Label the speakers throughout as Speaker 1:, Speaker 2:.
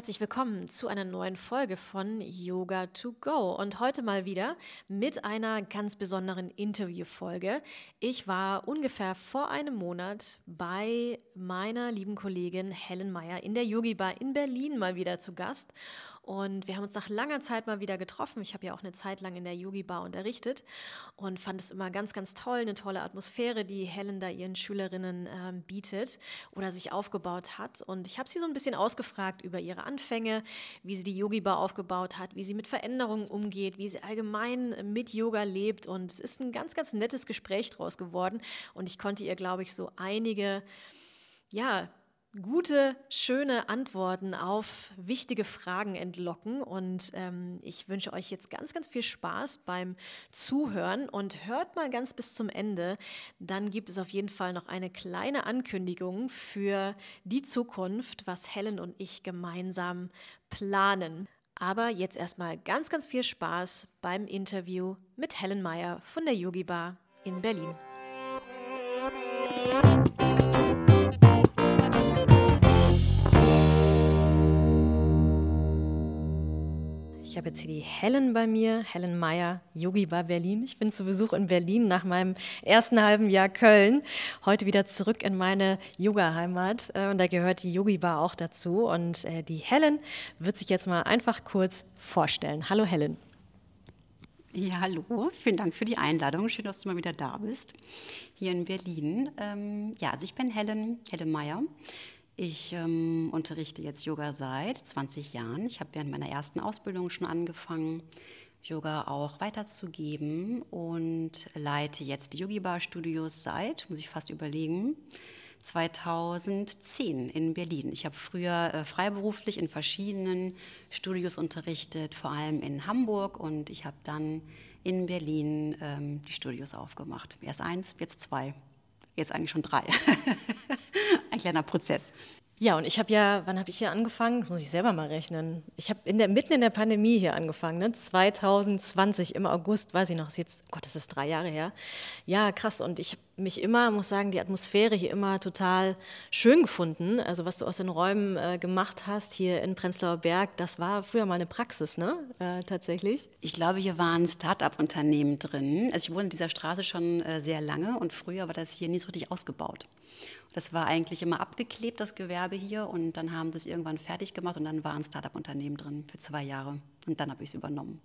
Speaker 1: herzlich willkommen zu einer neuen Folge von Yoga to Go und heute mal wieder mit einer ganz besonderen Interviewfolge. Ich war ungefähr vor einem Monat bei meiner lieben Kollegin Helen Meyer in der Yogi Bar in Berlin mal wieder zu Gast und wir haben uns nach langer Zeit mal wieder getroffen. Ich habe ja auch eine Zeit lang in der Yogi Bar unterrichtet und fand es immer ganz, ganz toll, eine tolle Atmosphäre, die Helen da ihren Schülerinnen äh, bietet oder sich aufgebaut hat. Und ich habe sie so ein bisschen ausgefragt über ihre Anfänge, wie sie die Yogi Bar aufgebaut hat, wie sie mit Veränderungen umgeht, wie sie allgemein mit Yoga lebt. Und es ist ein ganz, ganz nettes Gespräch draus geworden. Und ich konnte ihr, glaube ich, so einige ja, gute, schöne Antworten auf wichtige Fragen entlocken. Und ähm, ich wünsche euch jetzt ganz, ganz viel Spaß beim Zuhören und hört mal ganz bis zum Ende. Dann gibt es auf jeden Fall noch eine kleine Ankündigung für die Zukunft, was Helen und ich gemeinsam planen. Aber jetzt erstmal ganz, ganz viel Spaß beim Interview mit Helen Meyer von der Yogi Bar in Berlin. Ich habe jetzt hier die Helen bei mir, Helen Meyer, Yogi Bar Berlin. Ich bin zu Besuch in Berlin nach meinem ersten halben Jahr Köln. Heute wieder zurück in meine Yoga-Heimat äh, und da gehört die Yogi Bar auch dazu. Und äh, die Helen wird sich jetzt mal einfach kurz vorstellen. Hallo Helen.
Speaker 2: Ja, hallo, vielen Dank für die Einladung. Schön, dass du mal wieder da bist, hier in Berlin. Ähm, ja, also ich bin Helen, Helen Meyer. Ich ähm, unterrichte jetzt Yoga seit 20 Jahren. Ich habe während meiner ersten Ausbildung schon angefangen, Yoga auch weiterzugeben und leite jetzt die Yogi Bar Studios seit, muss ich fast überlegen, 2010 in Berlin. Ich habe früher äh, freiberuflich in verschiedenen Studios unterrichtet, vor allem in Hamburg und ich habe dann in Berlin ähm, die Studios aufgemacht. Erst eins, jetzt zwei, jetzt eigentlich schon drei. Ein kleiner Prozess.
Speaker 1: Ja, und ich habe ja, wann habe ich hier angefangen? Das muss ich selber mal rechnen. Ich habe in der, mitten in der Pandemie hier angefangen, ne? 2020 im August, weiß ich noch, ist jetzt, Gott, das ist drei Jahre her. Ja, krass. Und ich habe mich immer, muss sagen, die Atmosphäre hier immer total schön gefunden. Also was du aus den Räumen äh, gemacht hast hier in Prenzlauer Berg, das war früher mal eine Praxis, ne? Äh, tatsächlich.
Speaker 2: Ich glaube, hier waren Start-up-Unternehmen drin. Also ich wohne in dieser Straße schon äh, sehr lange und früher war das hier nie so richtig ausgebaut. Das war eigentlich immer abgeklebt, das Gewerbe hier. Und dann haben das irgendwann fertig gemacht und dann war ein Startup-Unternehmen drin für zwei Jahre. Und dann habe ich es übernommen.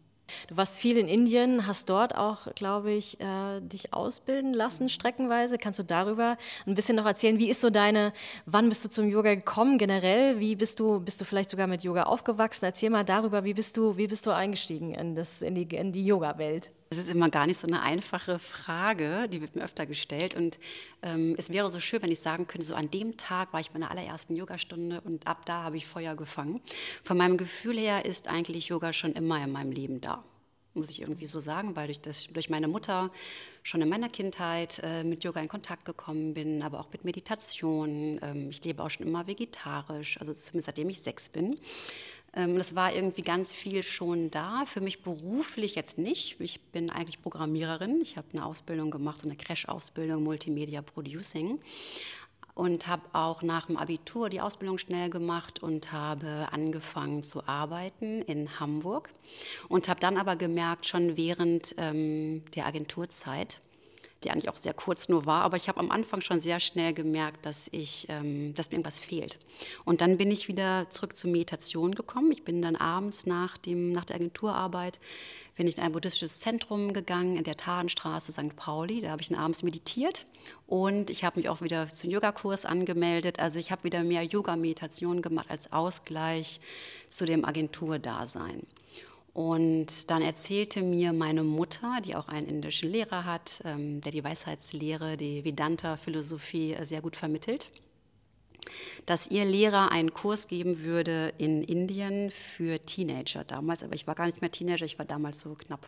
Speaker 1: Du warst viel in Indien, hast dort auch, glaube ich, äh, dich ausbilden lassen, streckenweise. Kannst du darüber ein bisschen noch erzählen? Wie ist so deine, wann bist du zum Yoga gekommen generell? Wie bist du, bist du vielleicht sogar mit Yoga aufgewachsen? Erzähl mal darüber, wie bist du, wie bist du eingestiegen in, das, in die, in die Yoga-Welt?
Speaker 2: Das ist immer gar nicht so eine einfache Frage, die wird mir öfter gestellt. Und ähm, es wäre so schön, wenn ich sagen könnte, so an dem Tag war ich bei meiner allerersten Yogastunde und ab da habe ich Feuer gefangen. Von meinem Gefühl her ist eigentlich Yoga schon immer in meinem Leben da muss ich irgendwie so sagen, weil durch, durch meine Mutter schon in meiner Kindheit äh, mit Yoga in Kontakt gekommen bin, aber auch mit Meditation. Ähm, ich lebe auch schon immer vegetarisch, also zumindest seitdem ich sechs bin. Ähm, das war irgendwie ganz viel schon da. Für mich beruflich jetzt nicht. Ich bin eigentlich Programmiererin. Ich habe eine Ausbildung gemacht, so eine Crash-Ausbildung Multimedia Producing und habe auch nach dem Abitur die Ausbildung schnell gemacht und habe angefangen zu arbeiten in Hamburg und habe dann aber gemerkt, schon während ähm, der Agenturzeit, die eigentlich auch sehr kurz nur war, aber ich habe am Anfang schon sehr schnell gemerkt, dass, ich, ähm, dass mir irgendwas fehlt. Und dann bin ich wieder zurück zur Meditation gekommen. Ich bin dann abends nach, dem, nach der Agenturarbeit bin ich in ein buddhistisches Zentrum gegangen, in der Tadenstraße St. Pauli. Da habe ich abends meditiert und ich habe mich auch wieder zum Yogakurs angemeldet. Also ich habe wieder mehr Yoga-Meditation gemacht als Ausgleich zu dem Agenturdasein. Und dann erzählte mir meine Mutter, die auch einen indischen Lehrer hat, ähm, der die Weisheitslehre, die Vedanta-Philosophie äh, sehr gut vermittelt, dass ihr Lehrer einen Kurs geben würde in Indien für Teenager damals. Aber ich war gar nicht mehr Teenager, ich war damals so knapp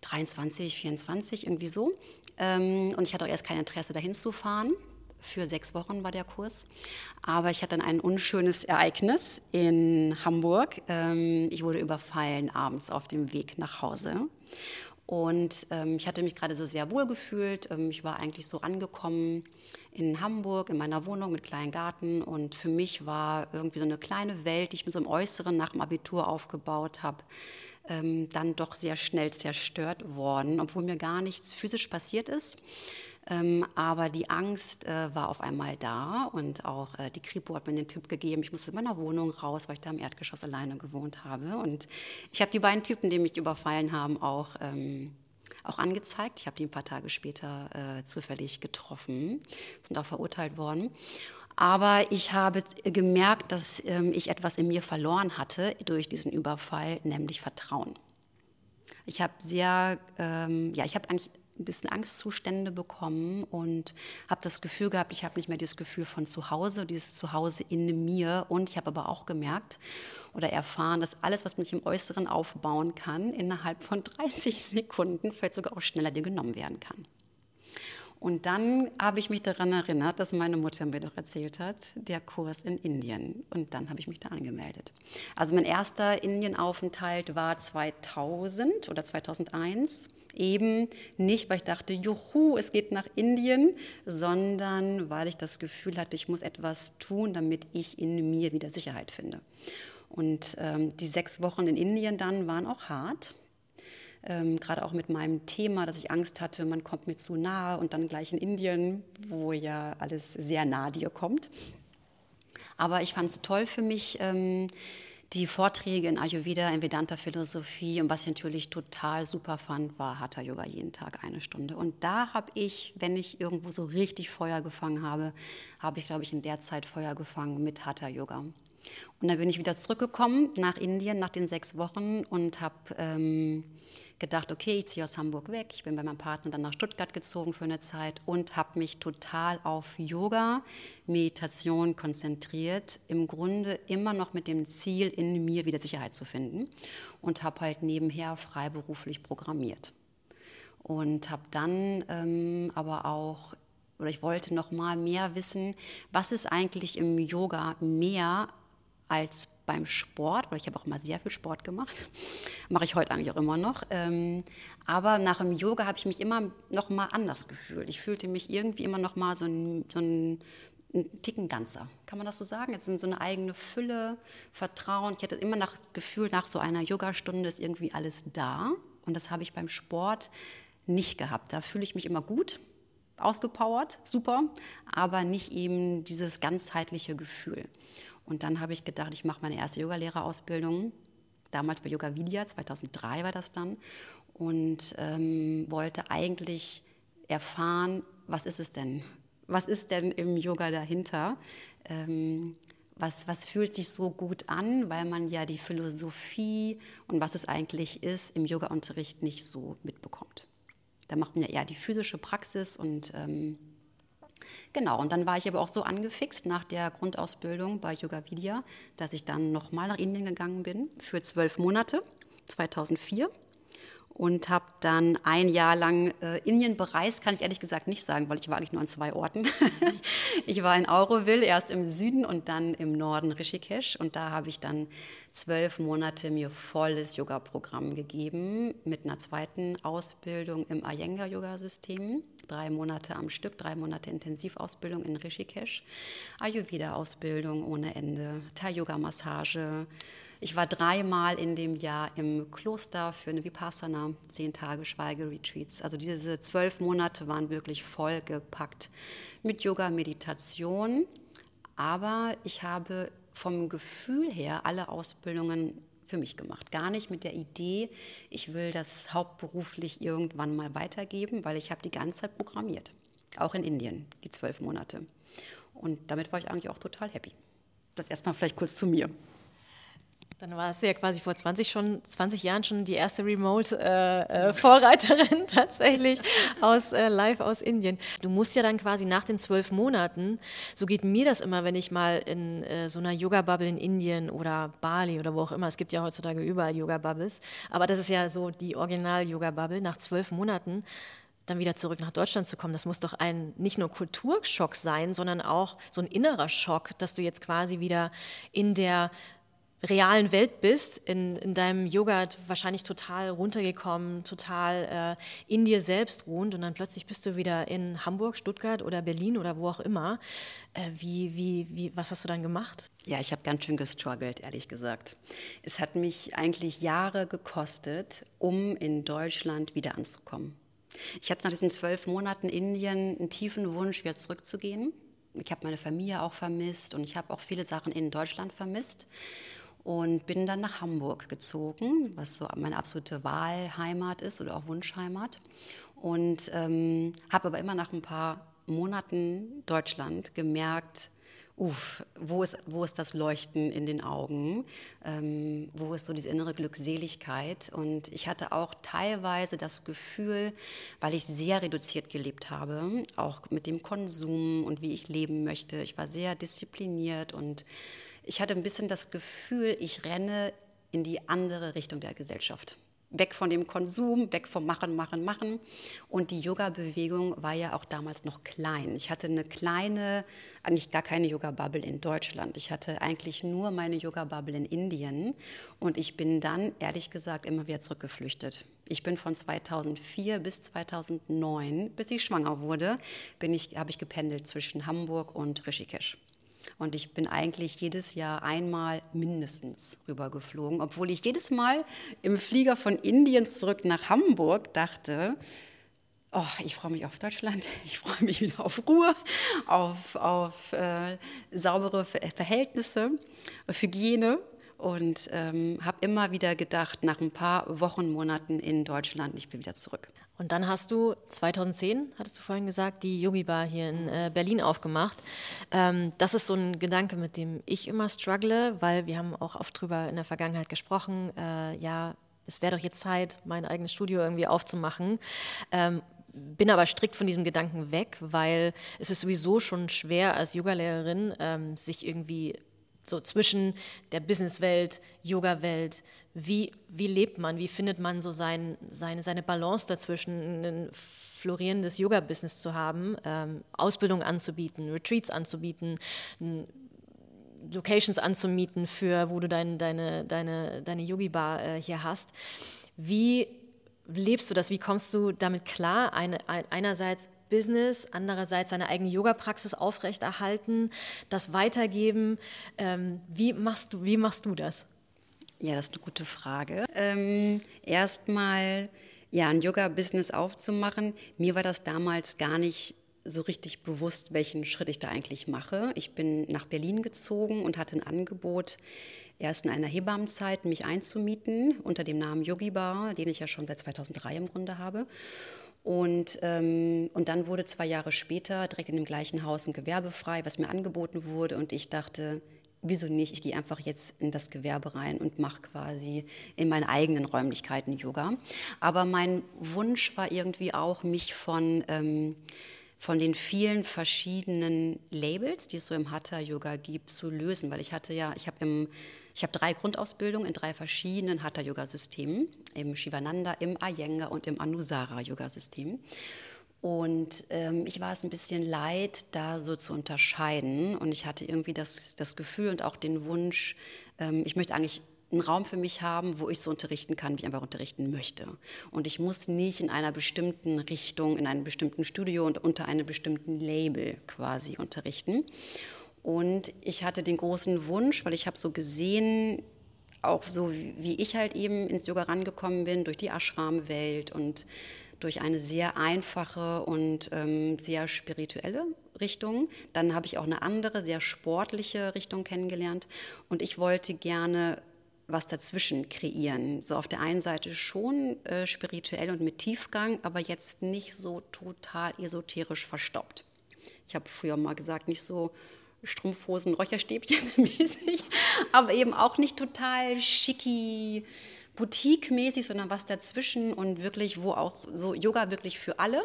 Speaker 2: 23, 24, irgendwie so. Ähm, und ich hatte auch erst kein Interesse, dahin zu fahren. Für sechs Wochen war der Kurs. Aber ich hatte dann ein unschönes Ereignis in Hamburg. Ähm, ich wurde überfallen abends auf dem Weg nach Hause. Und ähm, ich hatte mich gerade so sehr wohl gefühlt. Ähm, ich war eigentlich so angekommen in Hamburg, in meiner Wohnung mit kleinen Garten. Und für mich war irgendwie so eine kleine Welt, die ich mit so einem Äußeren nach dem Abitur aufgebaut habe, dann doch sehr schnell zerstört worden, obwohl mir gar nichts physisch passiert ist. Ähm, aber die Angst äh, war auf einmal da und auch äh, die Kripo hat mir den Tipp gegeben, ich musste in meiner Wohnung raus, weil ich da im Erdgeschoss alleine gewohnt habe. Und ich habe die beiden Typen, die mich überfallen haben, auch, ähm, auch angezeigt. Ich habe die ein paar Tage später äh, zufällig getroffen, sind auch verurteilt worden. Aber ich habe gemerkt, dass ähm, ich etwas in mir verloren hatte durch diesen Überfall, nämlich Vertrauen. Ich habe sehr, ähm, ja, ich habe eigentlich ein bisschen Angstzustände bekommen und habe das Gefühl gehabt, ich habe nicht mehr dieses Gefühl von Zuhause, dieses Zuhause in mir. Und ich habe aber auch gemerkt oder erfahren, dass alles, was man sich im Äußeren aufbauen kann, innerhalb von 30 Sekunden, vielleicht sogar auch schneller dir genommen werden kann. Und dann habe ich mich daran erinnert, dass meine Mutter mir doch erzählt hat, der Kurs in Indien. Und dann habe ich mich da angemeldet. Also mein erster Indienaufenthalt war 2000 oder 2001 eben nicht, weil ich dachte, juhu, es geht nach Indien, sondern weil ich das Gefühl hatte, ich muss etwas tun, damit ich in mir wieder Sicherheit finde. Und ähm, die sechs Wochen in Indien dann waren auch hart. Ähm, gerade auch mit meinem Thema, dass ich Angst hatte, man kommt mir zu nahe und dann gleich in Indien, wo ja alles sehr nah dir kommt. Aber ich fand es toll für mich, ähm, die Vorträge in Ayurveda, in Vedanta-Philosophie und was ich natürlich total super fand, war Hatha Yoga jeden Tag eine Stunde. Und da habe ich, wenn ich irgendwo so richtig Feuer gefangen habe, habe ich, glaube ich, in der Zeit Feuer gefangen mit Hatha Yoga. Und dann bin ich wieder zurückgekommen nach Indien nach den sechs Wochen und habe ähm, gedacht, okay, ich ziehe aus Hamburg weg. Ich bin bei meinem Partner dann nach Stuttgart gezogen für eine Zeit und habe mich total auf Yoga, Meditation konzentriert. Im Grunde immer noch mit dem Ziel, in mir wieder Sicherheit zu finden und habe halt nebenher freiberuflich programmiert. Und habe dann ähm, aber auch oder ich wollte noch mal mehr wissen, was ist eigentlich im Yoga mehr als beim Sport, weil ich habe auch immer sehr viel Sport gemacht, mache ich heute eigentlich auch immer noch. Ähm, aber nach dem Yoga habe ich mich immer noch mal anders gefühlt. Ich fühlte mich irgendwie immer noch mal so ein, so ein, ein Ticken ganzer. Kann man das so sagen? Jetzt so eine eigene Fülle, Vertrauen. Ich hatte immer noch das Gefühl, nach so einer Yogastunde ist irgendwie alles da. Und das habe ich beim Sport nicht gehabt. Da fühle ich mich immer gut, ausgepowert, super, aber nicht eben dieses ganzheitliche Gefühl. Und dann habe ich gedacht, ich mache meine erste Yogalehrerausbildung. Damals bei Yoga Vidya, 2003 war das dann. Und ähm, wollte eigentlich erfahren, was ist es denn? Was ist denn im Yoga dahinter? Ähm, was, was fühlt sich so gut an, weil man ja die Philosophie und was es eigentlich ist im Yoga-Unterricht nicht so mitbekommt. Da macht man ja eher die physische Praxis und ähm, Genau, und dann war ich aber auch so angefixt nach der Grundausbildung bei Yoga Vidya, dass ich dann nochmal nach Indien gegangen bin für zwölf Monate, 2004 und habe dann ein Jahr lang äh, Indien bereist, kann ich ehrlich gesagt nicht sagen, weil ich war eigentlich nur an zwei Orten. ich war in Auroville, erst im Süden und dann im Norden Rishikesh. Und da habe ich dann zwölf Monate mir volles Yoga-Programm gegeben mit einer zweiten Ausbildung im Iyengar-Yoga-System, drei Monate am Stück, drei Monate Intensivausbildung in Rishikesh, Ayurveda-Ausbildung ohne Ende, Thai-Yoga-Massage, Ich war dreimal in dem Jahr im Kloster für eine Vipassana, zehn Tage Schweigeretreats. Also diese zwölf Monate waren wirklich vollgepackt mit Yoga, Meditation. Aber ich habe vom Gefühl her alle Ausbildungen für mich gemacht. Gar nicht mit der Idee, ich will das hauptberuflich irgendwann mal weitergeben, weil ich habe die ganze Zeit programmiert. Auch in Indien, die zwölf Monate. Und damit war ich eigentlich auch total happy. Das erstmal vielleicht kurz zu mir.
Speaker 1: Dann war es ja quasi vor 20, schon, 20 Jahren schon die erste Remote-Vorreiterin äh, äh, tatsächlich aus äh, live aus Indien. Du musst ja dann quasi nach den zwölf Monaten, so geht mir das immer, wenn ich mal in äh, so einer Yoga-Bubble in Indien oder Bali oder wo auch immer, es gibt ja heutzutage überall Yoga-Bubbles, aber das ist ja so die Original-Yoga-Bubble, nach zwölf Monaten dann wieder zurück nach Deutschland zu kommen, das muss doch ein nicht nur Kulturschock sein, sondern auch so ein innerer Schock, dass du jetzt quasi wieder in der realen Welt bist, in, in deinem Yoga wahrscheinlich total runtergekommen, total äh, in dir selbst ruhend und dann plötzlich bist du wieder in Hamburg, Stuttgart oder Berlin oder wo auch immer. Äh, wie, wie, wie, was hast du dann gemacht?
Speaker 2: Ja, ich habe ganz schön gestruggelt, ehrlich gesagt. Es hat mich eigentlich Jahre gekostet, um in Deutschland wieder anzukommen. Ich hatte nach diesen zwölf Monaten Indien einen tiefen Wunsch, wieder zurückzugehen. Ich habe meine Familie auch vermisst und ich habe auch viele Sachen in Deutschland vermisst und bin dann nach Hamburg gezogen, was so meine absolute Wahlheimat ist oder auch Wunschheimat. Und ähm, habe aber immer nach ein paar Monaten Deutschland gemerkt, uff, wo ist, wo ist das Leuchten in den Augen? Ähm, wo ist so diese innere Glückseligkeit? Und ich hatte auch teilweise das Gefühl, weil ich sehr reduziert gelebt habe, auch mit dem Konsum und wie ich leben möchte. Ich war sehr diszipliniert und ich hatte ein bisschen das Gefühl, ich renne in die andere Richtung der Gesellschaft. Weg von dem Konsum, weg vom Machen, Machen, Machen. Und die Yoga-Bewegung war ja auch damals noch klein. Ich hatte eine kleine, eigentlich gar keine Yoga-Bubble in Deutschland. Ich hatte eigentlich nur meine Yoga-Bubble in Indien. Und ich bin dann, ehrlich gesagt, immer wieder zurückgeflüchtet. Ich bin von 2004 bis 2009, bis ich schwanger wurde, bin ich, habe ich gependelt zwischen Hamburg und Rishikesh. Und ich bin eigentlich jedes Jahr einmal mindestens rübergeflogen, obwohl ich jedes Mal im Flieger von Indien zurück nach Hamburg dachte, oh, ich freue mich auf Deutschland, ich freue mich wieder auf Ruhe, auf, auf äh, saubere Verhältnisse, auf Hygiene und ähm, habe immer wieder gedacht, nach ein paar Wochen, Monaten in Deutschland, ich bin wieder zurück.
Speaker 1: Und dann hast du 2010, hattest du vorhin gesagt, die Yogi Bar hier in äh, Berlin aufgemacht. Ähm, das ist so ein Gedanke, mit dem ich immer struggle, weil wir haben auch oft drüber in der Vergangenheit gesprochen. Äh, ja, es wäre doch jetzt Zeit, mein eigenes Studio irgendwie aufzumachen. Ähm, bin aber strikt von diesem Gedanken weg, weil es ist sowieso schon schwer als Yogalehrerin, ähm, sich irgendwie so zwischen der Businesswelt, Yoga-Welt, wie, wie lebt man, wie findet man so sein, seine, seine Balance dazwischen, ein florierendes Yoga-Business zu haben, ähm, Ausbildung anzubieten, Retreats anzubieten, Locations anzumieten, für wo du dein, deine, deine, deine Yogi-Bar äh, hier hast. Wie lebst du das? Wie kommst du damit klar? Eine, ein, einerseits Business, andererseits seine eigene Yoga-Praxis aufrechterhalten, das weitergeben. Ähm, wie, machst du, wie machst du das?
Speaker 2: Ja, das ist eine gute Frage. Ähm, Erstmal, ja, ein Yoga-Business aufzumachen. Mir war das damals gar nicht so richtig bewusst, welchen Schritt ich da eigentlich mache. Ich bin nach Berlin gezogen und hatte ein Angebot, erst in einer Hebammenzeit mich einzumieten unter dem Namen Yogi Bar, den ich ja schon seit 2003 im Grunde habe. Und, ähm, und dann wurde zwei Jahre später direkt in dem gleichen Haus ein Gewerbe frei, was mir angeboten wurde. Und ich dachte, wieso nicht? Ich gehe einfach jetzt in das Gewerbe rein und mache quasi in meinen eigenen Räumlichkeiten Yoga. Aber mein Wunsch war irgendwie auch, mich von, ähm, von den vielen verschiedenen Labels, die es so im Hatha-Yoga gibt, zu lösen. Weil ich hatte ja, ich habe im ich habe drei Grundausbildungen in drei verschiedenen Hatha-Yoga-Systemen, im Shivananda, im Iyengar und im Anusara-Yoga-System. Und ähm, ich war es ein bisschen leid, da so zu unterscheiden. Und ich hatte irgendwie das, das Gefühl und auch den Wunsch, ähm, ich möchte eigentlich einen Raum für mich haben, wo ich so unterrichten kann, wie ich einfach unterrichten möchte. Und ich muss nicht in einer bestimmten Richtung, in einem bestimmten Studio und unter einem bestimmten Label quasi unterrichten. Und ich hatte den großen Wunsch, weil ich habe so gesehen, auch so, wie ich halt eben ins Yoga rangekommen bin, durch die Ashram-Welt und durch eine sehr einfache und ähm, sehr spirituelle Richtung. Dann habe ich auch eine andere, sehr sportliche Richtung kennengelernt. Und ich wollte gerne was dazwischen kreieren. So auf der einen Seite schon äh, spirituell und mit Tiefgang, aber jetzt nicht so total esoterisch verstoppt. Ich habe früher mal gesagt, nicht so Strumpfhosen, Räucherstäbchen mäßig, aber eben auch nicht total schicki, boutique-mäßig, sondern was dazwischen und wirklich, wo auch so Yoga wirklich für alle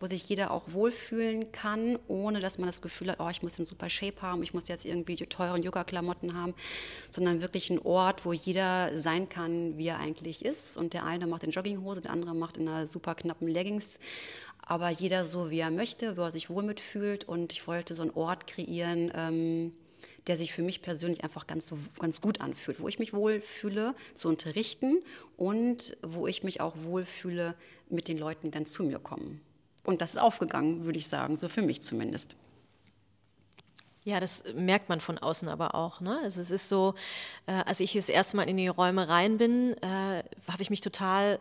Speaker 2: wo sich jeder auch wohlfühlen kann, ohne dass man das Gefühl hat, oh, ich muss einen super Shape haben, ich muss jetzt irgendwie die teuren Yoga-Klamotten haben, sondern wirklich ein Ort, wo jeder sein kann, wie er eigentlich ist. Und der eine macht in Jogginghose, der andere macht in einer super knappen Leggings. Aber jeder so, wie er möchte, wo er sich wohl mitfühlt. Und ich wollte so einen Ort kreieren, ähm, der sich für mich persönlich einfach ganz, ganz gut anfühlt, wo ich mich wohlfühle zu unterrichten und wo ich mich auch wohlfühle mit den Leuten, die dann zu mir kommen. Und das ist aufgegangen, würde ich sagen, so für mich zumindest.
Speaker 1: Ja, das merkt man von außen aber auch. Ne? Also es ist so, äh, als ich das erste Mal in die Räume rein bin, äh, habe ich mich total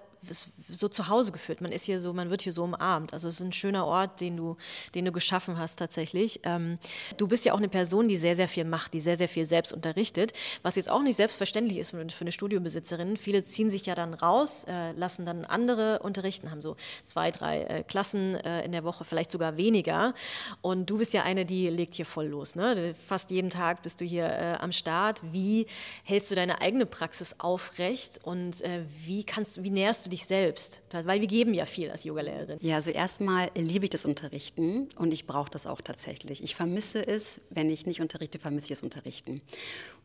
Speaker 1: so zu Hause gefühlt. Man ist hier so, man wird hier so umarmt. Also es ist ein schöner Ort, den du, den du geschaffen hast tatsächlich. Ähm, du bist ja auch eine Person, die sehr, sehr viel macht, die sehr, sehr viel selbst unterrichtet, was jetzt auch nicht selbstverständlich ist für eine Studiobesitzerin. Viele ziehen sich ja dann raus, äh, lassen dann andere unterrichten, haben so zwei, drei äh, Klassen äh, in der Woche, vielleicht sogar weniger. Und du bist ja eine, die legt hier voll los. Ne? Fast jeden Tag bist du hier äh, am Start. Wie hältst du deine eigene Praxis aufrecht und äh, wie kannst, wie näherst du dich selbst? Weil wir geben ja viel als Yogalehrerin.
Speaker 2: Ja, also erstmal liebe ich das Unterrichten und ich brauche das auch tatsächlich. Ich vermisse es, wenn ich nicht unterrichte, vermisse ich das Unterrichten.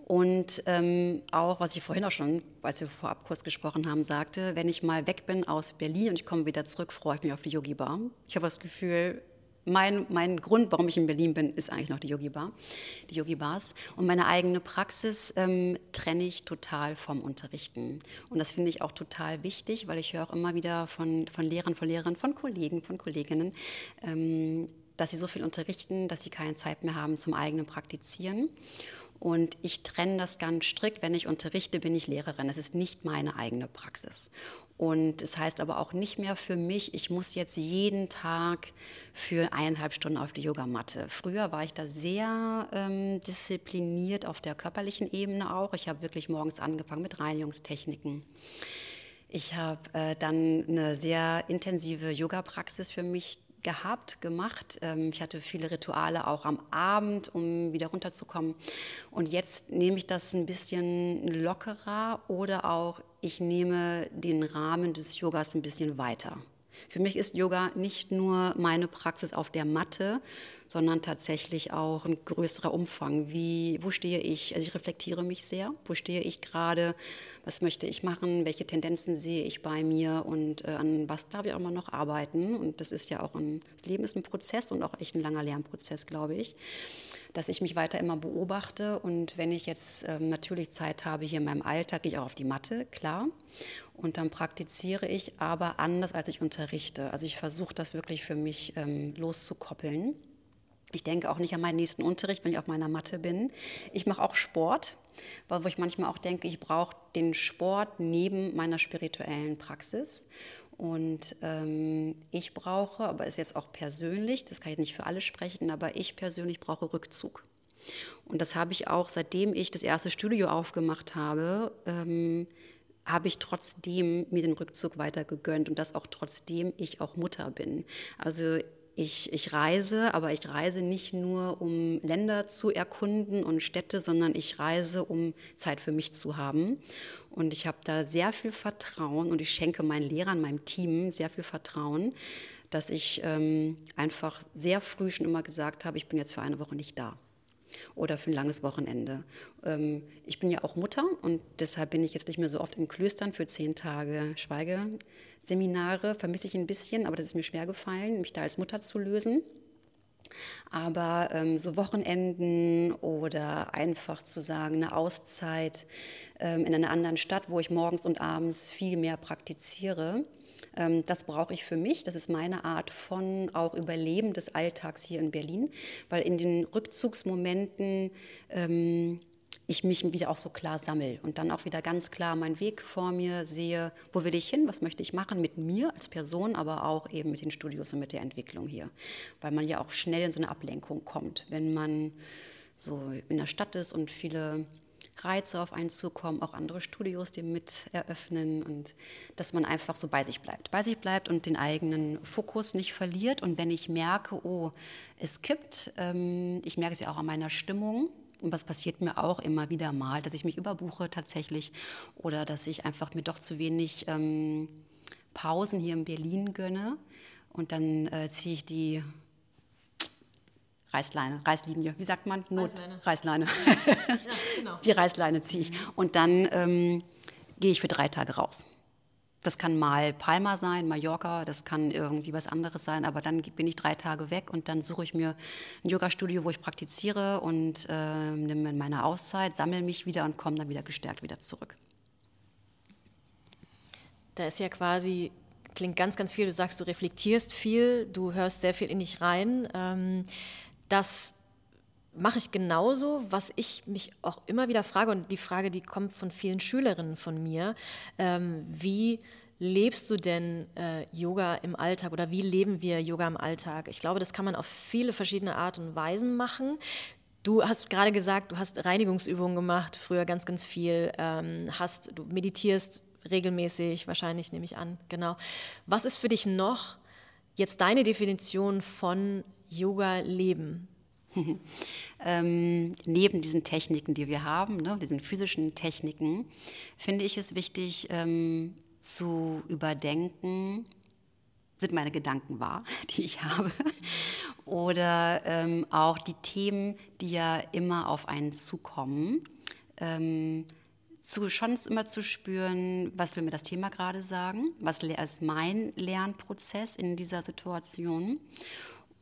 Speaker 2: Und ähm, auch, was ich vorhin auch schon, als wir vorab kurz gesprochen haben, sagte, wenn ich mal weg bin aus Berlin und ich komme wieder zurück, freue ich mich auf die Yogi Bar. Ich habe das Gefühl, mein, mein Grund, warum ich in Berlin bin, ist eigentlich noch die Yogi Bar, die Yogi Bars. Und meine eigene Praxis ähm, trenne ich total vom Unterrichten. Und das finde ich auch total wichtig, weil ich höre auch immer wieder von, von Lehrern, von Lehrern, von Kollegen, von Kolleginnen, ähm, dass sie so viel unterrichten, dass sie keine Zeit mehr haben zum eigenen Praktizieren. Und ich trenne das ganz strikt. Wenn ich unterrichte, bin ich Lehrerin. Das ist nicht meine eigene Praxis. Und es heißt aber auch nicht mehr für mich, ich muss jetzt jeden Tag für eineinhalb Stunden auf die Yogamatte. Früher war ich da sehr ähm, diszipliniert auf der körperlichen Ebene auch. Ich habe wirklich morgens angefangen mit Reinigungstechniken. Ich habe äh, dann eine sehr intensive Yoga-Praxis für mich gehabt, gemacht. Ähm, ich hatte viele Rituale auch am Abend, um wieder runterzukommen. Und jetzt nehme ich das ein bisschen lockerer oder auch ich nehme den Rahmen des Yogas ein bisschen weiter. Für mich ist Yoga nicht nur meine Praxis auf der Matte, sondern tatsächlich auch ein größerer Umfang. Wie, wo stehe ich? Also ich reflektiere mich sehr. Wo stehe ich gerade? Was möchte ich machen? Welche Tendenzen sehe ich bei mir? Und äh, an was darf ich auch mal noch arbeiten? Und das ist ja auch ein, das Leben ist ein Prozess und auch echt ein langer Lernprozess, glaube ich dass ich mich weiter immer beobachte und wenn ich jetzt ähm, natürlich Zeit habe hier in meinem Alltag, gehe ich auch auf die Matte, klar. Und dann praktiziere ich aber anders, als ich unterrichte. Also ich versuche das wirklich für mich ähm, loszukoppeln. Ich denke auch nicht an meinen nächsten Unterricht, wenn ich auf meiner Matte bin. Ich mache auch Sport, wo ich manchmal auch denke, ich brauche den Sport neben meiner spirituellen Praxis. Und ähm, ich brauche, aber ist jetzt auch persönlich, das kann ich nicht für alle sprechen, aber ich persönlich brauche Rückzug. Und das habe ich auch, seitdem ich das erste Studio aufgemacht habe, ähm, habe ich trotzdem mir den Rückzug weiter gegönnt und das auch trotzdem ich auch Mutter bin. Also ich, ich reise, aber ich reise nicht nur, um Länder zu erkunden und Städte, sondern ich reise, um Zeit für mich zu haben. Und ich habe da sehr viel Vertrauen und ich schenke meinen Lehrern, meinem Team sehr viel Vertrauen, dass ich ähm, einfach sehr früh schon immer gesagt habe, ich bin jetzt für eine Woche nicht da oder für ein langes Wochenende. Ähm, ich bin ja auch Mutter und deshalb bin ich jetzt nicht mehr so oft in Klöstern für zehn Tage Schweigeseminare. Vermisse ich ein bisschen, aber das ist mir schwer gefallen, mich da als Mutter zu lösen. Aber ähm, so Wochenenden oder einfach zu sagen, eine Auszeit ähm, in einer anderen Stadt, wo ich morgens und abends viel mehr praktiziere, das brauche ich für mich. Das ist meine Art von auch Überleben des Alltags hier in Berlin, weil in den Rückzugsmomenten ähm, ich mich wieder auch so klar sammle und dann auch wieder ganz klar meinen Weg vor mir sehe, wo will ich hin, was möchte ich machen mit mir als Person, aber auch eben mit den Studios und mit der Entwicklung hier. Weil man ja auch schnell in so eine Ablenkung kommt, wenn man so in der Stadt ist und viele Reize auf einen zukommen, auch andere Studios, die mit eröffnen und dass man einfach so bei sich bleibt. Bei sich bleibt und den eigenen Fokus nicht verliert. Und wenn ich merke, oh, es kippt, ähm, ich merke es ja auch an meiner Stimmung, und was passiert mir auch immer wieder mal, dass ich mich überbuche tatsächlich oder dass ich einfach mir doch zu wenig ähm, Pausen hier in Berlin gönne. Und dann äh, ziehe ich die Reißleine, Reißlinie, wie sagt man? Not, Reißleine. Reißleine. Ja, genau. Die Reißleine ziehe ich. Und dann ähm, gehe ich für drei Tage raus. Das kann mal Palma sein, Mallorca, das kann irgendwie was anderes sein, aber dann bin ich drei Tage weg und dann suche ich mir ein Yoga-Studio, wo ich praktiziere und äh, nehme meine Auszeit, sammle mich wieder und komme dann wieder gestärkt wieder zurück.
Speaker 1: Da ist ja quasi, klingt ganz, ganz viel, du sagst, du reflektierst viel, du hörst sehr viel in dich rein. Ähm, das mache ich genauso, was ich mich auch immer wieder frage, und die Frage, die kommt von vielen Schülerinnen von mir, ähm, wie lebst du denn äh, Yoga im Alltag oder wie leben wir Yoga im Alltag? Ich glaube, das kann man auf viele verschiedene Art und Weisen machen. Du hast gerade gesagt, du hast Reinigungsübungen gemacht, früher ganz, ganz viel, ähm, hast, du meditierst regelmäßig, wahrscheinlich nehme ich an, genau. Was ist für dich noch jetzt deine Definition von Yoga leben?
Speaker 2: ähm, neben diesen Techniken, die wir haben, ne, diesen physischen Techniken, finde ich es wichtig ähm, zu überdenken, sind meine Gedanken wahr, die ich habe? Oder ähm, auch die Themen, die ja immer auf einen zukommen. Ähm, zu, schon immer zu spüren, was will mir das Thema gerade sagen, was ist mein Lernprozess in dieser Situation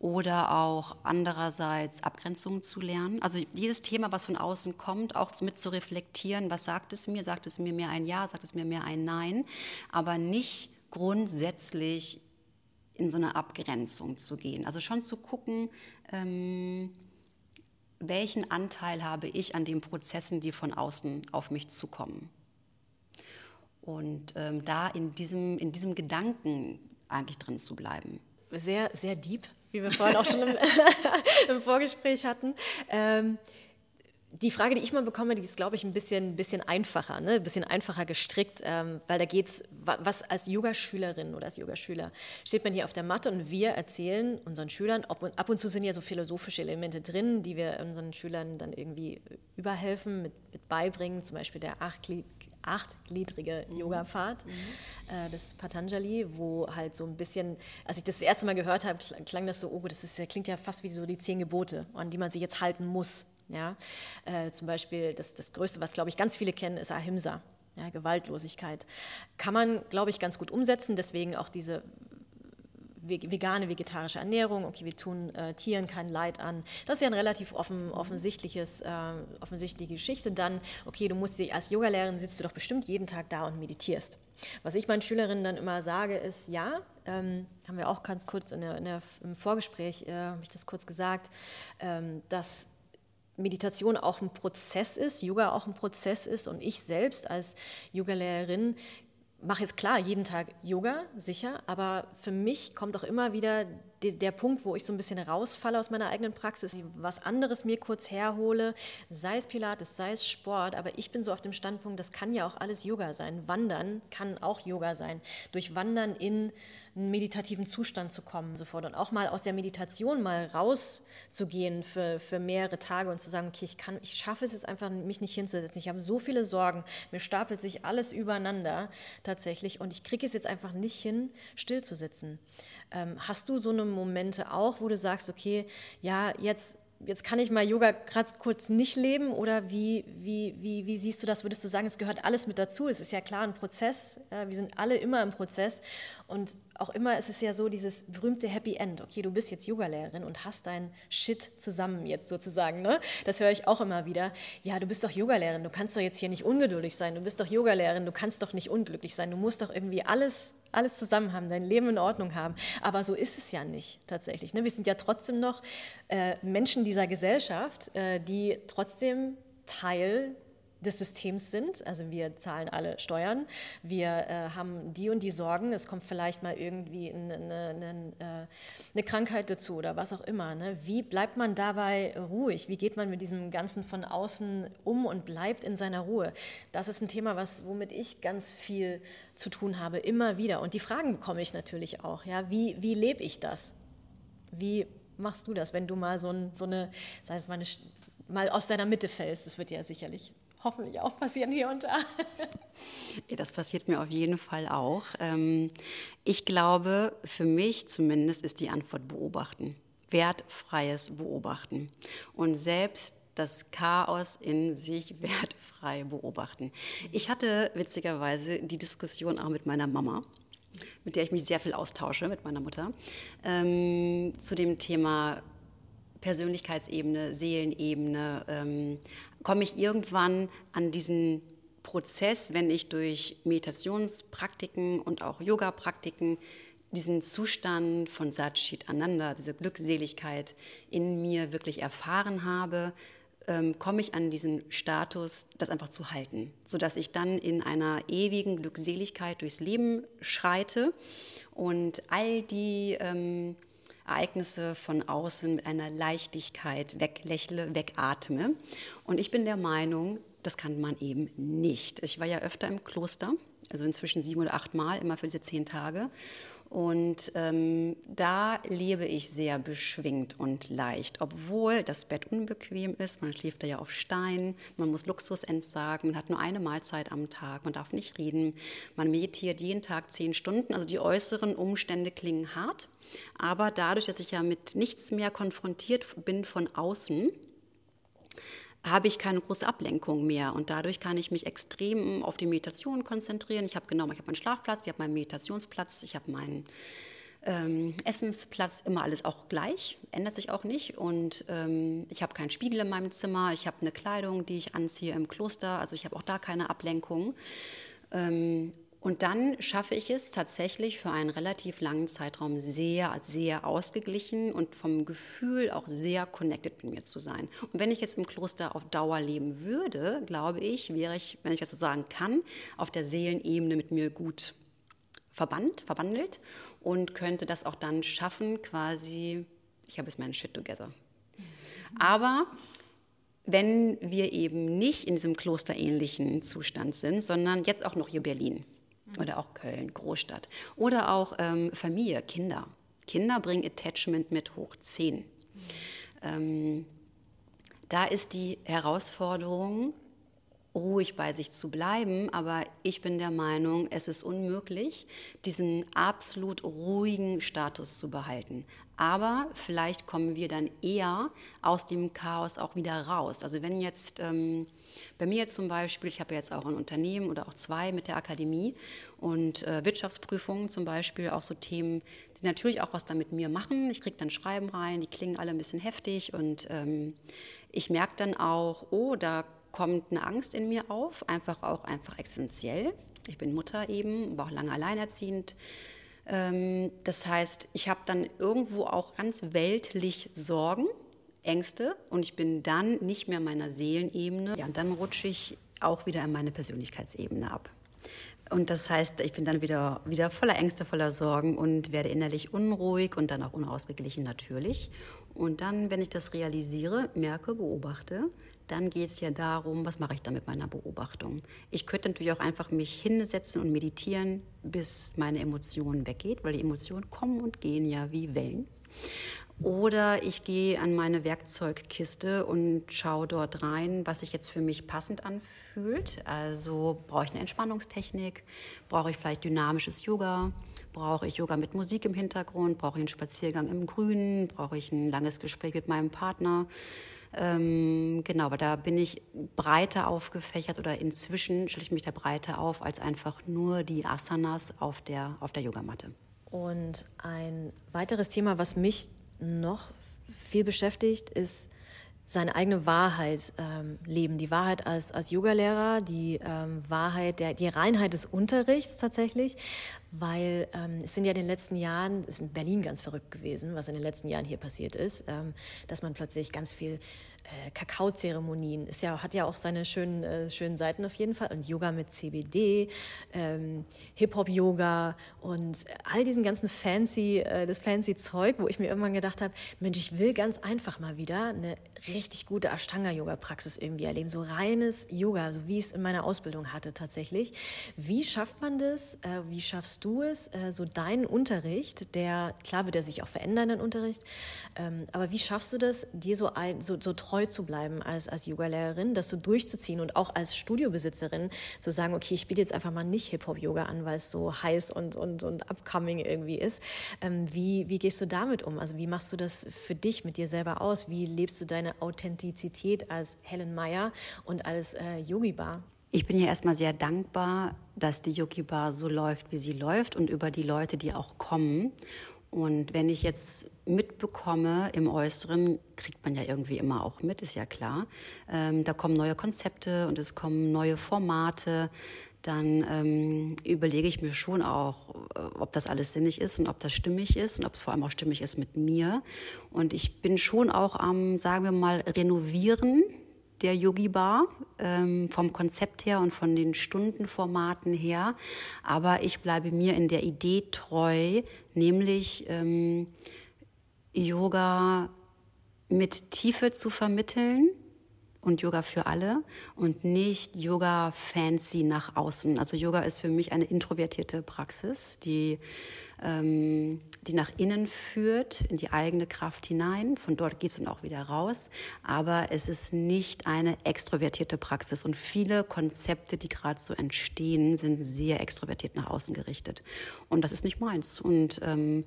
Speaker 2: oder auch andererseits Abgrenzungen zu lernen. Also jedes Thema, was von außen kommt, auch mit zu reflektieren, was sagt es mir, sagt es mir mehr ein Ja, sagt es mir mehr ein Nein, aber nicht grundsätzlich in so eine Abgrenzung zu gehen. Also schon zu gucken, ähm, welchen Anteil habe ich an den Prozessen, die von außen auf mich zukommen. Und ähm, da in diesem, in diesem Gedanken eigentlich drin zu bleiben.
Speaker 1: Sehr, sehr deep, wie wir vorhin auch schon im, im Vorgespräch hatten. Ähm, die Frage, die ich mal bekomme, die ist, glaube ich, ein bisschen, bisschen einfacher, ne? ein bisschen einfacher gestrickt, ähm, weil da geht es, was als Yogaschülerin oder als Yogaschüler steht man hier auf der Matte und wir erzählen unseren Schülern, ob, ab und zu sind ja so philosophische Elemente drin, die wir unseren Schülern dann irgendwie überhelfen, mit, mit beibringen, zum Beispiel der achtgliedrige mhm. Yoga-Pfad mhm. äh, des Patanjali, wo halt so ein bisschen, als ich das, das erste Mal gehört habe, klang das so, oh, das ist, klingt ja fast wie so die zehn Gebote, an die man sich jetzt halten muss. Ja? Äh, zum Beispiel das, das Größte, was, glaube ich, ganz viele kennen, ist Ahimsa. Ja, Gewaltlosigkeit. Kann man, glaube ich, ganz gut umsetzen, deswegen auch diese vegane, vegetarische Ernährung, okay, wir tun äh, Tieren kein Leid an. Das ist ja ein relativ offen, offensichtliches, äh, offensichtliche Geschichte. Dann, okay, du musst als Yogalehrerin sitzt du doch bestimmt jeden Tag da und meditierst. Was ich meinen Schülerinnen dann immer sage, ist, ja, ähm, haben wir auch ganz kurz in der, in der, im Vorgespräch, äh, habe ich das kurz gesagt, ähm, dass Meditation auch ein Prozess ist, Yoga auch ein Prozess ist und ich selbst als Yogalehrerin mache jetzt klar jeden Tag Yoga, sicher, aber für mich kommt auch immer wieder der, Punkt, wo ich so ein bisschen rausfalle aus meiner eigenen Praxis, was anderes mir kurz herhole, sei es Pilates, sei es Sport, aber ich bin so auf dem Standpunkt, das kann ja auch alles Yoga sein. Wandern kann auch Yoga sein. Durch Wandern in einen meditativen Zustand zu kommen sofort und auch mal aus der Meditation mal rauszugehen für, für mehrere Tage und zu sagen, okay, ich kann, ich schaffe es jetzt einfach, mich nicht hinzusetzen. Ich habe so viele Sorgen, mir stapelt sich alles übereinander tatsächlich und ich kriege es jetzt einfach nicht hin, still zu sitzen. Ähm, hast du so eine Momente auch, wo du sagst, okay, ja, jetzt jetzt kann ich mal Yoga gerade kurz nicht leben oder wie, wie, wie, wie siehst du das? Würdest du sagen, es gehört alles mit dazu? Es ist ja klar ein Prozess, wir sind alle immer im Prozess und auch immer ist es ja so dieses berühmte Happy End. Okay, du bist jetzt Yogalehrerin und hast dein Shit zusammen jetzt sozusagen. Ne? Das höre ich auch immer wieder. Ja, du bist doch Yogalehrerin, du kannst doch jetzt hier nicht ungeduldig sein. Du bist doch Yogalehrerin, du kannst doch nicht unglücklich sein. Du musst doch irgendwie alles alles zusammen haben, dein Leben in Ordnung haben. Aber so ist es ja nicht tatsächlich. Ne? Wir sind ja trotzdem noch äh, Menschen dieser Gesellschaft, äh, die trotzdem Teil des Systems sind. Also wir zahlen alle Steuern, wir äh, haben die und die Sorgen, es kommt vielleicht mal irgendwie eine, eine, äh, eine Krankheit dazu oder was auch immer. Ne? Wie bleibt man dabei ruhig? Wie geht man mit diesem Ganzen von außen um und bleibt in seiner Ruhe? Das ist ein Thema, was, womit ich ganz viel zu tun habe, immer wieder. Und die Fragen bekomme ich natürlich auch. Ja? Wie, wie lebe ich das? Wie machst du das, wenn du mal so, ein, so eine, sag mal, eine mal aus deiner Mitte fällst. Das wird ja sicherlich hoffentlich auch passieren hier und da.
Speaker 2: Das passiert mir auf jeden Fall auch. Ähm, ich glaube, für mich zumindest ist die Antwort beobachten. Wertfreies Beobachten. Und selbst das Chaos in sich wertfrei beobachten. Ich hatte witzigerweise die Diskussion auch mit meiner Mama, mit der ich mich sehr viel austausche, mit meiner Mutter, ähm, zu dem Thema Persönlichkeitsebene, Seelenebene, ähm, komme ich irgendwann an diesen Prozess, wenn ich durch Meditationspraktiken und auch Yoga-Praktiken diesen Zustand von Satchit Ananda, diese Glückseligkeit in mir wirklich erfahren habe, ähm, komme ich an diesen Status, das einfach zu halten, sodass ich dann in einer ewigen Glückseligkeit durchs Leben schreite und all die ähm, Ereignisse von außen mit einer Leichtigkeit weglächle, wegatme. Und ich bin der Meinung, das kann man eben nicht. Ich war ja öfter im Kloster, also inzwischen sieben oder acht Mal, immer für diese zehn Tage. Und ähm, da lebe ich sehr beschwingt und leicht, obwohl das Bett unbequem ist. Man schläft da ja auf Stein, man muss Luxus entsagen, man hat nur eine Mahlzeit am Tag, man darf nicht reden, man meditiert jeden Tag zehn Stunden. Also die äußeren Umstände klingen hart, aber dadurch, dass ich ja mit nichts mehr konfrontiert bin von außen, habe ich keine große Ablenkung mehr und dadurch kann ich mich extrem auf die Meditation konzentrieren. Ich habe genau, ich habe meinen Schlafplatz, ich habe meinen Meditationsplatz, ich habe meinen ähm, Essensplatz, immer alles auch gleich, ändert sich auch nicht und ähm, ich habe keinen Spiegel in meinem Zimmer, ich habe eine Kleidung, die ich anziehe im Kloster, also ich habe auch da keine Ablenkung. Ähm, und dann schaffe ich es tatsächlich für einen relativ langen Zeitraum sehr, sehr ausgeglichen und vom Gefühl auch sehr connected mit mir zu sein. Und wenn ich jetzt im Kloster auf Dauer leben würde, glaube ich, wäre ich, wenn ich das so sagen kann, auf der Seelenebene mit mir gut verbannt, verbandelt und könnte das auch dann schaffen, quasi, ich habe jetzt meinen Shit together. Aber wenn wir eben nicht in diesem klosterähnlichen Zustand sind, sondern jetzt auch noch hier Berlin oder auch Köln, Großstadt. Oder auch ähm, Familie, Kinder. Kinder bringen Attachment mit hoch 10. Ähm, da ist die Herausforderung, ruhig bei sich zu bleiben, aber ich bin der Meinung, es ist unmöglich, diesen absolut ruhigen Status zu behalten. Aber vielleicht kommen wir dann eher aus dem Chaos auch wieder raus. Also wenn jetzt ähm, bei mir zum Beispiel, ich habe jetzt auch ein Unternehmen oder auch zwei mit der Akademie und äh, Wirtschaftsprüfungen zum Beispiel, auch so Themen, die natürlich auch was da mit mir machen. Ich kriege dann Schreiben rein, die klingen alle ein bisschen heftig und ähm, ich merke dann auch, oh, da kommt eine Angst in mir auf, einfach auch einfach existenziell. Ich bin Mutter eben, war auch lange alleinerziehend. Ähm, das heißt, ich habe dann irgendwo auch ganz weltlich Sorgen Ängste und ich bin dann nicht mehr meiner Seelenebene. Ja, und dann rutsche ich auch wieder in meine Persönlichkeitsebene ab. Und das heißt, ich bin dann wieder, wieder voller Ängste, voller Sorgen und werde innerlich unruhig und dann auch unausgeglichen natürlich. Und dann, wenn ich das realisiere, merke, beobachte, dann geht es ja darum, was mache ich da mit meiner Beobachtung. Ich könnte natürlich auch einfach mich hinsetzen und meditieren, bis meine Emotionen weggeht, weil die Emotionen kommen und gehen ja wie Wellen. Oder ich gehe an meine Werkzeugkiste und schaue dort rein, was sich jetzt für mich passend anfühlt. Also brauche ich eine Entspannungstechnik, brauche ich vielleicht dynamisches Yoga, brauche ich Yoga mit Musik im Hintergrund, brauche ich einen Spaziergang im Grünen, brauche ich ein langes Gespräch mit meinem Partner. Ähm, genau, aber da bin ich breiter aufgefächert oder inzwischen stelle ich mich da breiter auf als einfach nur die Asanas auf der, auf der Yogamatte.
Speaker 1: Und ein weiteres Thema, was mich noch viel beschäftigt, ist seine eigene Wahrheit ähm, leben. Die Wahrheit als, als Yogalehrer, die ähm, Wahrheit, der, die Reinheit des Unterrichts tatsächlich. weil ähm, es sind ja in den letzten Jahren, ist in Berlin ganz verrückt gewesen, was in den letzten Jahren hier passiert ist, ähm, dass man plötzlich ganz viel äh, Kakaozeremonien. Ist ja, hat ja auch seine schönen, äh, schönen Seiten auf jeden Fall. Und Yoga mit CBD, ähm, Hip-Hop-Yoga und all diesen ganzen fancy, äh, das fancy Zeug, wo ich mir irgendwann gedacht habe, Mensch, ich will ganz einfach mal wieder eine richtig gute Ashtanga-Yoga-Praxis irgendwie erleben. So reines Yoga, so wie ich es in meiner Ausbildung hatte tatsächlich. Wie schafft man das? Äh, wie schaffst du es? Äh, so deinen Unterricht, der, klar wird er sich auch verändern, den Unterricht, ähm, aber wie schaffst du das, dir so, ein, so, so treu zu bleiben als, als Yoga-Lehrerin, das so durchzuziehen und auch als Studiobesitzerin zu sagen, okay, ich biete jetzt einfach mal nicht Hip-Hop-Yoga an, weil es so heiß und, und, und upcoming irgendwie ist. Ähm, wie, wie gehst du damit um? Also wie machst du das für dich mit dir selber aus? Wie lebst du deine Authentizität als Helen Meyer und als äh, Yogi-Bar?
Speaker 2: Ich bin ja erstmal sehr dankbar, dass die Yogi Bar so läuft, wie sie läuft und über die Leute, die auch kommen. Und wenn ich jetzt mitbekomme im Äußeren, kriegt man ja irgendwie immer auch mit, ist ja klar. Ähm, da kommen neue Konzepte und es kommen neue Formate. Dann ähm, überlege ich mir schon auch, äh, ob das alles sinnig ist und ob das stimmig ist und ob es vor allem auch stimmig ist mit mir. Und ich bin schon auch am, sagen wir mal, renovieren der Yogi Bar ähm, vom Konzept her und von den Stundenformaten her. Aber ich bleibe mir in der Idee treu, nämlich ähm, Yoga mit Tiefe zu vermitteln und Yoga für alle und nicht Yoga fancy nach außen. Also Yoga ist für mich eine introvertierte Praxis, die ähm, die nach innen führt, in die eigene Kraft hinein. Von dort geht es dann auch wieder raus. Aber es ist nicht eine extrovertierte Praxis. Und viele Konzepte, die gerade so entstehen, sind sehr extrovertiert nach außen gerichtet. Und das ist nicht meins. Und ähm,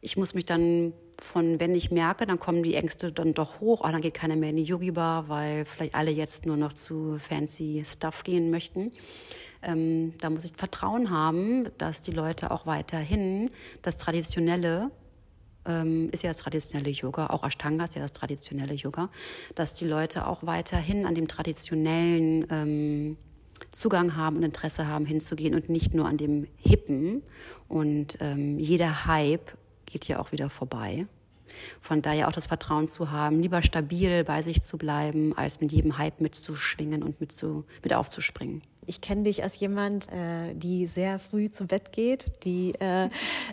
Speaker 2: ich muss mich dann von, wenn ich merke, dann kommen die Ängste dann doch hoch, oh, dann geht keiner mehr in die Yogi-Bar, weil vielleicht alle jetzt nur noch zu fancy Stuff gehen möchten. Ähm, da muss ich Vertrauen haben, dass die Leute auch weiterhin das Traditionelle ähm, ist ja das traditionelle Yoga, auch Ashtanga ist ja das traditionelle Yoga, dass die Leute auch weiterhin an dem traditionellen ähm, Zugang haben und Interesse haben, hinzugehen und nicht nur an dem Hippen. Und ähm, jeder Hype geht ja auch wieder vorbei. Von daher auch das Vertrauen zu haben, lieber stabil bei sich zu bleiben, als mit jedem Hype mitzuschwingen und mit, zu, mit aufzuspringen.
Speaker 1: Ich kenne dich als jemand, äh, die sehr früh zu Bett geht, die äh,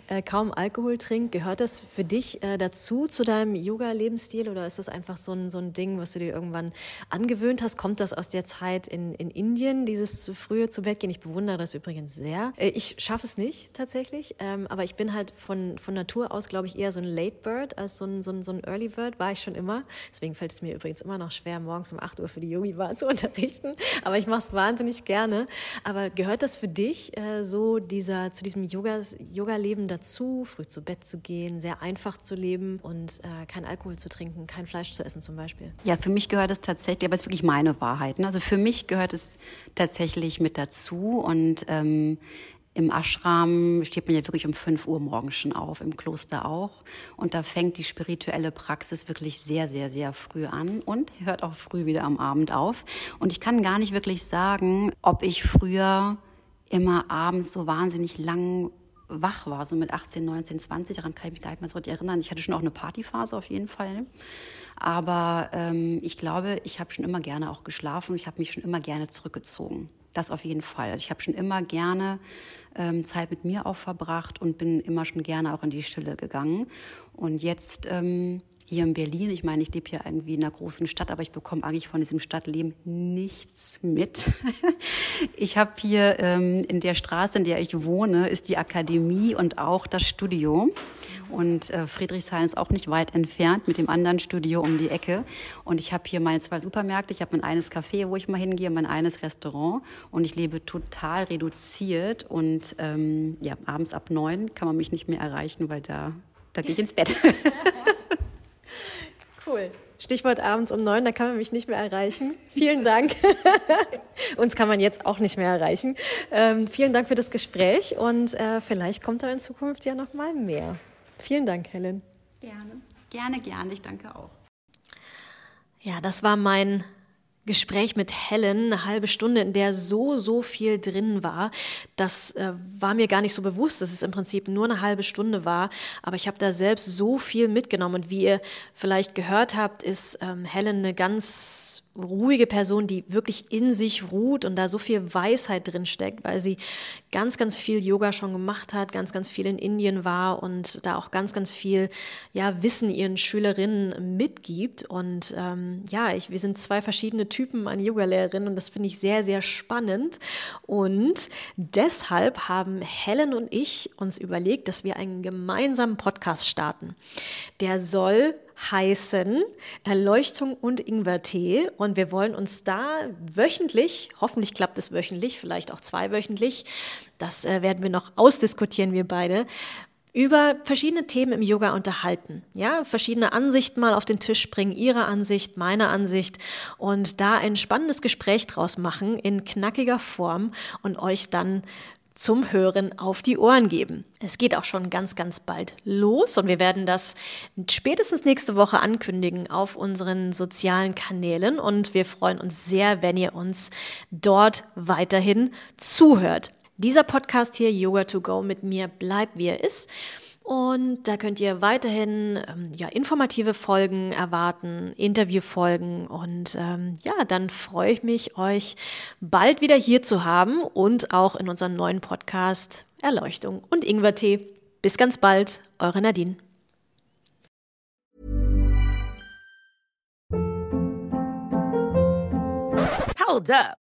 Speaker 1: äh, kaum Alkohol trinkt. Gehört das für dich äh, dazu, zu deinem Yoga-Lebensstil oder ist das einfach so ein, so ein Ding, was du dir irgendwann angewöhnt hast? Kommt das aus der Zeit in, in Indien, dieses frühe zu Bett gehen? Ich bewundere das übrigens sehr. Äh, ich schaffe es nicht tatsächlich, ähm, aber ich bin halt von, von Natur aus, glaube ich, eher so ein Late Bird als so ein, so, ein, so ein Early Bird, war ich schon immer. Deswegen fällt es mir übrigens immer noch schwer, morgens um 8 Uhr für die Yogi-Bar zu unterrichten. Aber ich mache es wahnsinnig gerne gerne. Aber gehört das für dich äh, so dieser, zu diesem Yoga-Leben dazu, früh zu Bett zu gehen, sehr einfach zu leben und äh, kein Alkohol zu trinken, kein Fleisch zu essen zum Beispiel?
Speaker 2: Ja, für mich gehört es tatsächlich, aber es ist wirklich meine Wahrheit. Ne? Also für mich gehört es tatsächlich mit dazu und ähm, im Ashram steht man ja wirklich um 5 Uhr morgens schon auf, im Kloster auch. Und da fängt die spirituelle Praxis wirklich sehr, sehr, sehr früh an und hört auch früh wieder am Abend auf. Und ich kann gar nicht wirklich sagen, ob ich früher immer abends so wahnsinnig lang wach war, so mit 18, 19, 20, daran kann ich mich gar nicht mehr so erinnern. Ich hatte schon auch eine Partyphase auf jeden Fall. Aber ähm, ich glaube, ich habe schon immer gerne auch geschlafen. Ich habe mich schon immer gerne zurückgezogen. Das auf jeden Fall. Also ich habe schon immer gerne ähm, Zeit mit mir auch verbracht und bin immer schon gerne auch in die Stille gegangen. Und jetzt ähm, hier in Berlin, ich meine, ich lebe hier irgendwie in einer großen Stadt, aber ich bekomme eigentlich von diesem Stadtleben nichts mit. Ich habe hier ähm, in der Straße, in der ich wohne, ist die Akademie und auch das Studio. Und äh, Friedrichshain ist auch nicht weit entfernt mit dem anderen Studio um die Ecke. Und ich habe hier meine zwei Supermärkte. Ich habe mein eines Café, wo ich mal hingehe, mein eines Restaurant. Und ich lebe total reduziert. Und ähm, ja, abends ab neun kann man mich nicht mehr erreichen, weil da, da gehe ich ins Bett.
Speaker 1: cool. Stichwort abends um neun, da kann man mich nicht mehr erreichen. Vielen Dank. Uns kann man jetzt auch nicht mehr erreichen. Ähm, vielen Dank für das Gespräch und äh, vielleicht kommt da in Zukunft ja noch mal mehr. Vielen Dank, Helen.
Speaker 2: Gerne, gerne, gerne. Ich danke auch.
Speaker 1: Ja, das war mein Gespräch mit Helen, eine halbe Stunde, in der so, so viel drin war. Das äh, war mir gar nicht so bewusst, dass es im Prinzip nur eine halbe Stunde war. Aber ich habe da selbst so viel mitgenommen. Und wie ihr vielleicht gehört habt, ist ähm, Helen eine ganz ruhige Person, die wirklich in sich ruht und da so viel Weisheit drin steckt, weil sie ganz, ganz viel Yoga schon gemacht hat, ganz, ganz viel in Indien war und da auch ganz, ganz viel ja, Wissen ihren Schülerinnen mitgibt. Und ähm, ja, ich, wir sind zwei verschiedene Typen an Yogalehrerinnen und das finde ich sehr, sehr spannend. Und deshalb haben Helen und ich uns überlegt, dass wir einen gemeinsamen Podcast starten. Der soll heißen Erleuchtung und Ingwertee. Und wir wollen uns da wöchentlich, hoffentlich klappt es wöchentlich, vielleicht auch zweiwöchentlich, das äh, werden wir noch ausdiskutieren, wir beide, über verschiedene Themen im Yoga unterhalten. Ja, verschiedene Ansichten mal auf den Tisch bringen, ihre Ansicht, meine Ansicht und da ein spannendes Gespräch draus machen in knackiger Form und euch dann zum Hören auf die Ohren geben. Es geht auch schon ganz, ganz bald los und wir werden das spätestens nächste Woche ankündigen auf unseren sozialen Kanälen und wir freuen uns sehr, wenn ihr uns dort weiterhin zuhört. Dieser Podcast hier, Yoga to Go, mit mir bleibt, wie er ist. Und da könnt ihr weiterhin ähm, ja, informative Folgen erwarten, Interviewfolgen. Und ähm, ja, dann freue ich mich, euch bald wieder hier zu haben und auch in unserem neuen Podcast Erleuchtung und Ingwertee. Bis ganz bald, eure Nadine.
Speaker 3: Hold up.